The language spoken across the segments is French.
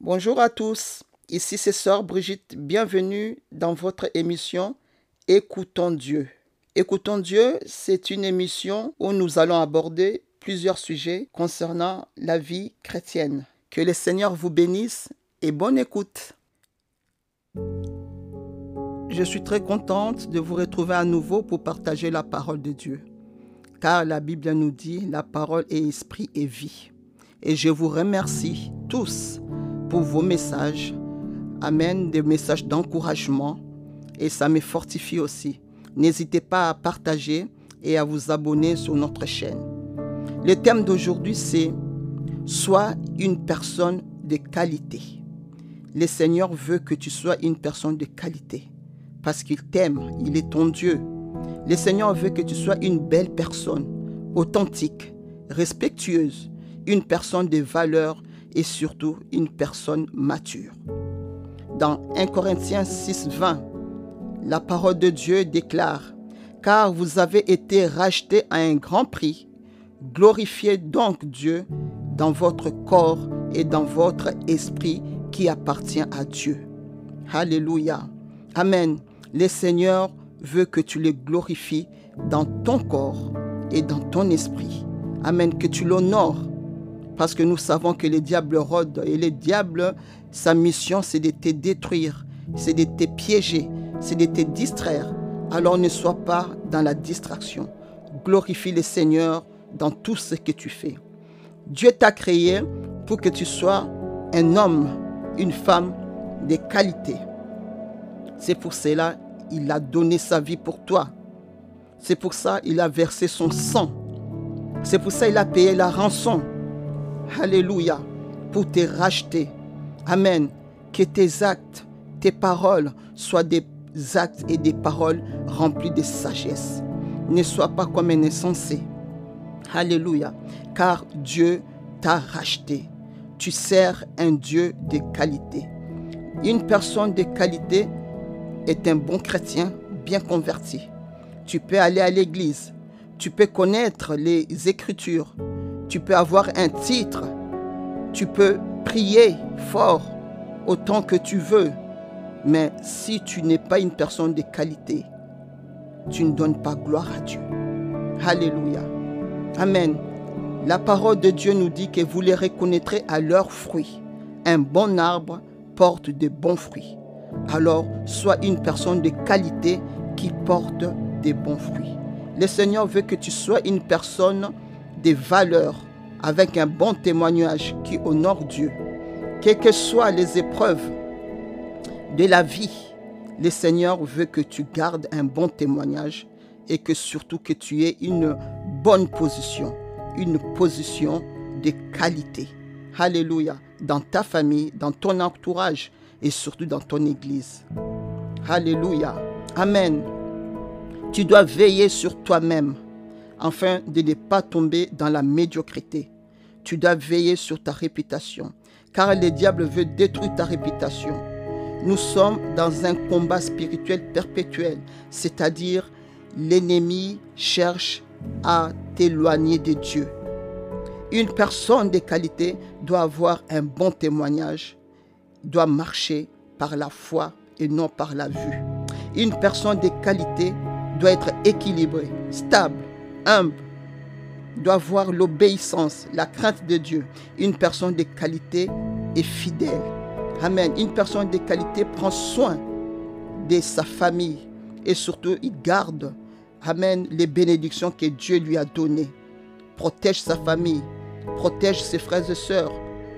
Bonjour à tous, ici c'est Sœur Brigitte, bienvenue dans votre émission Écoutons Dieu. Écoutons Dieu, c'est une émission où nous allons aborder plusieurs sujets concernant la vie chrétienne. Que le Seigneur vous bénisse et bonne écoute. Je suis très contente de vous retrouver à nouveau pour partager la parole de Dieu. Car la Bible nous dit, la parole est esprit et vie. Et je vous remercie tous vos messages. Amen, des messages d'encouragement. Et ça me fortifie aussi. N'hésitez pas à partager et à vous abonner sur notre chaîne. Le thème d'aujourd'hui, c'est Sois une personne de qualité. Le Seigneur veut que tu sois une personne de qualité parce qu'il t'aime, il est ton Dieu. Le Seigneur veut que tu sois une belle personne, authentique, respectueuse, une personne de valeur et surtout une personne mature. Dans 1 Corinthiens 6, 20, la parole de Dieu déclare, Car vous avez été rachetés à un grand prix, glorifiez donc Dieu dans votre corps et dans votre esprit qui appartient à Dieu. Alléluia. Amen. Le Seigneur veut que tu le glorifies dans ton corps et dans ton esprit. Amen. Que tu l'honores. Parce que nous savons que le diable rôde et le diable, sa mission, c'est de te détruire, c'est de te piéger, c'est de te distraire. Alors ne sois pas dans la distraction. Glorifie le Seigneur dans tout ce que tu fais. Dieu t'a créé pour que tu sois un homme, une femme de qualité. C'est pour cela il a donné sa vie pour toi. C'est pour ça il a versé son sang. C'est pour ça il a payé la rançon. Alléluia. Pour te racheter. Amen. Que tes actes, tes paroles soient des actes et des paroles remplis de sagesse. Ne sois pas comme un insensé. Alléluia. Car Dieu t'a racheté. Tu sers un Dieu de qualité. Une personne de qualité est un bon chrétien bien converti. Tu peux aller à l'église. Tu peux connaître les écritures. Tu peux avoir un titre. Tu peux prier fort autant que tu veux. Mais si tu n'es pas une personne de qualité, tu ne donnes pas gloire à Dieu. Alléluia. Amen. La parole de Dieu nous dit que vous les reconnaîtrez à leurs fruits. Un bon arbre porte de bons fruits alors sois une personne de qualité qui porte des bons fruits. Le Seigneur veut que tu sois une personne de valeur avec un bon témoignage qui honore Dieu. Quelles que soient les épreuves de la vie, le Seigneur veut que tu gardes un bon témoignage et que surtout que tu aies une bonne position, une position de qualité. Alléluia. Dans ta famille, dans ton entourage, et surtout dans ton église. Alléluia. Amen. Tu dois veiller sur toi-même afin de ne pas tomber dans la médiocrité. Tu dois veiller sur ta réputation car le diable veut détruire ta réputation. Nous sommes dans un combat spirituel perpétuel, c'est-à-dire l'ennemi cherche à t'éloigner de Dieu. Une personne de qualité doit avoir un bon témoignage doit marcher par la foi et non par la vue. Une personne de qualité doit être équilibrée, stable, humble, doit avoir l'obéissance, la crainte de Dieu. Une personne de qualité est fidèle. Amen. Une personne de qualité prend soin de sa famille et surtout il garde, Amen, les bénédictions que Dieu lui a données. Protège sa famille, protège ses frères et sœurs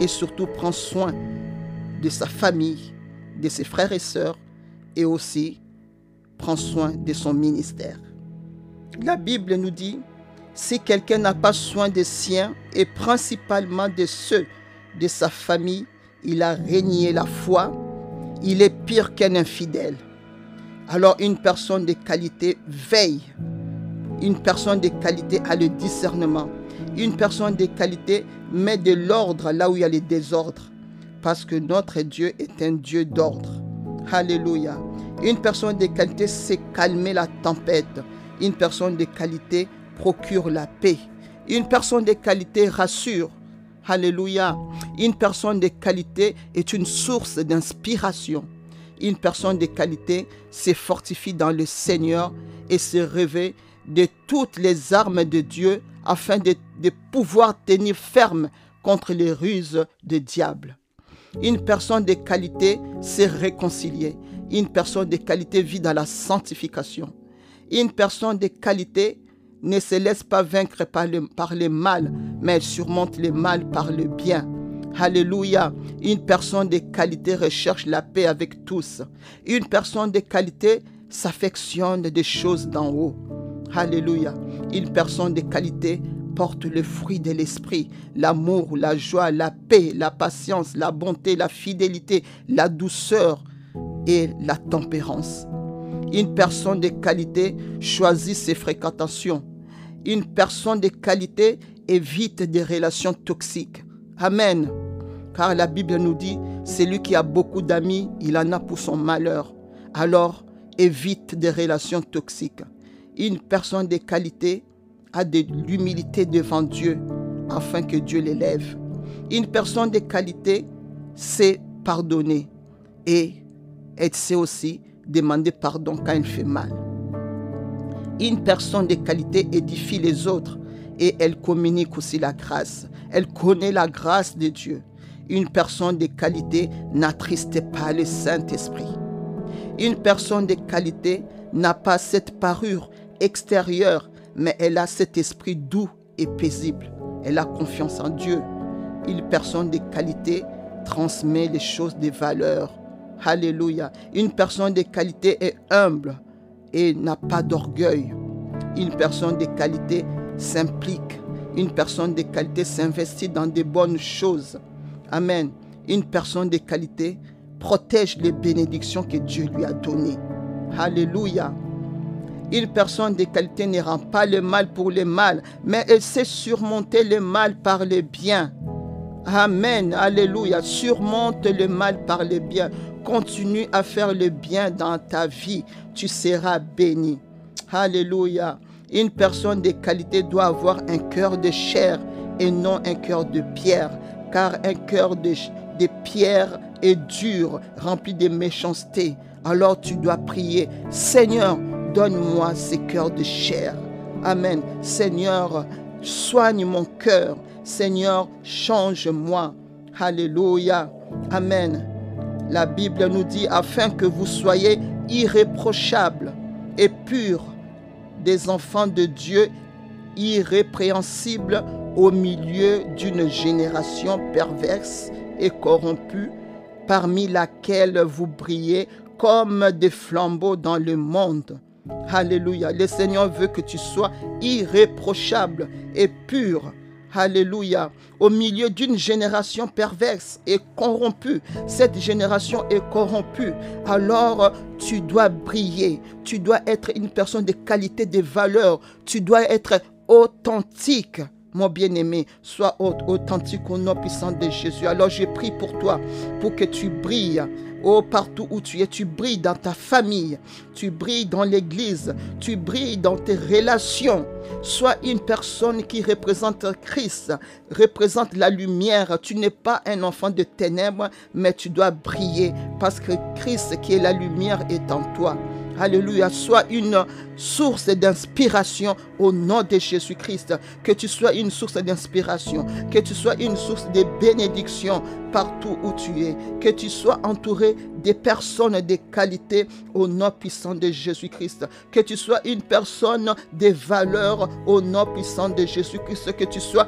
et surtout prend soin de sa famille, de ses frères et sœurs et aussi prend soin de son ministère. La Bible nous dit, si quelqu'un n'a pas soin des siens et principalement de ceux de sa famille, il a régné la foi, il est pire qu'un infidèle. Alors une personne de qualité veille. Une personne de qualité a le discernement. Une personne de qualité met de l'ordre là où il y a le désordre parce que notre Dieu est un Dieu d'ordre. Alléluia. Une personne de qualité sait calmer la tempête. Une personne de qualité procure la paix. Une personne de qualité rassure. Alléluia. Une personne de qualité est une source d'inspiration. Une personne de qualité se fortifie dans le Seigneur et se réveille de toutes les armes de Dieu afin de, pouvoir tenir ferme contre les ruses du diable. Une personne de qualité s'est réconciliée. Une personne de qualité vit dans la sanctification. Une personne de qualité ne se laisse pas vaincre par le, par mal, mais elle surmonte le mal par le bien. Alléluia. Une personne de qualité recherche la paix avec tous. Une personne de qualité s'affectionne des choses d'en haut. Alléluia. Une personne de qualité porte le fruit de l'esprit, l'amour, la joie, la paix, la patience, la bonté, la fidélité, la douceur et la tempérance. Une personne de qualité choisit ses fréquentations. Une personne de qualité évite des relations toxiques. Amen. Car la Bible nous dit, celui qui a beaucoup d'amis, il en a pour son malheur. Alors, évite des relations toxiques. Une personne de qualité a de l'humilité devant Dieu afin que Dieu l'élève. Une personne de qualité sait pardonner et elle sait aussi demander pardon quand elle fait mal. Une personne de qualité édifie les autres et elle communique aussi la grâce. Elle connaît la grâce de Dieu. Une personne de qualité n'attriste pas le Saint-Esprit. Une personne de qualité n'a pas cette parure extérieure, mais elle a cet esprit doux et paisible. Elle a confiance en Dieu. Une personne de qualité transmet les choses des valeurs Alléluia. Une personne de qualité est humble et n'a pas d'orgueil. Une personne de qualité s'implique. Une personne de qualité s'investit dans des bonnes choses. Amen. Une personne de qualité protège les bénédictions que Dieu lui a données. Alléluia. Une personne de qualité ne rend pas le mal pour le mal, mais elle sait surmonter le mal par le bien. Amen. Alléluia. Surmonte le mal par le bien. Continue à faire le bien dans ta vie. Tu seras béni. Alléluia. Une personne de qualité doit avoir un cœur de chair et non un cœur de pierre. Car un cœur de, pierre est dur, rempli de méchanceté. Alors tu dois prier, Seigneur, donne-moi ce cœur de chair. Amen. Seigneur, soigne mon cœur. Seigneur, change-moi. Alléluia. Amen. La Bible nous dit afin que vous soyez irréprochables et purs, des enfants de Dieu irrépréhensibles au milieu d'une génération perverse et corrompue, parmi laquelle vous brillez comme des flambeaux dans le monde. Alléluia. Le Seigneur veut que tu sois irréprochable et pur Alléluia. Au milieu d'une génération perverse et corrompue, cette génération est corrompue. Alors tu dois briller. Tu dois être une personne de qualité, de valeur. Tu dois être authentique. Mon bien-aimé, sois authentique au nom puissant de Jésus. Alors je prie pour toi, pour que tu brilles Oh, partout où tu es, tu brilles dans ta famille, tu brilles dans l'église, tu brilles dans tes relations. Sois une personne qui représente Christ, représente la lumière. Tu n'es pas un enfant de ténèbres, mais tu dois briller parce que Christ qui est la lumière est en toi. Alléluia, sois une source d'inspiration au nom de Jésus-Christ. Que tu sois une source d'inspiration, que tu sois une source de bénédiction partout où tu es, que tu sois entouré des personnes de qualité au nom puissant de Jésus-Christ, que tu sois une personne de valeur au nom puissant de Jésus-Christ, que tu sois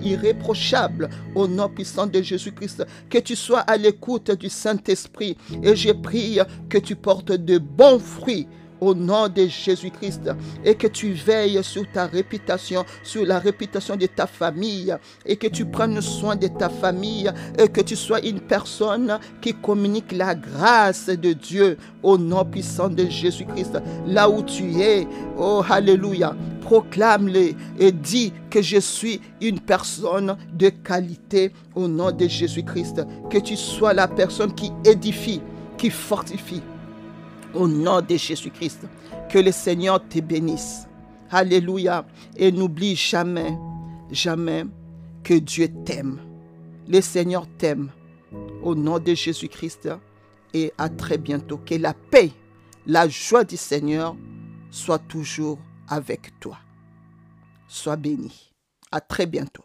irréprochable au nom puissant de Jésus-Christ, que tu sois à l'écoute du Saint-Esprit. Et je prie que tu portes de bons fruits au nom de Jésus-Christ et que tu veilles sur ta réputation, sur la réputation de ta famille et que tu prennes soin de ta famille et que tu sois une personne qui communique la grâce de Dieu au nom puissant de Jésus-Christ. Là où tu es, oh Alléluia, proclame-le et dis que je suis une personne de qualité au nom de Jésus-Christ. Que tu sois la personne qui édifie, qui fortifie au nom de Jésus-Christ. Que le Seigneur te bénisse. Alléluia. Et n'oublie jamais, jamais Que Dieu t'aime. Le Seigneur t'aime. Au nom de Jésus-Christ. Et à très bientôt. Que la paix, la joie du Seigneur soit toujours avec toi. Sois béni. À très bientôt.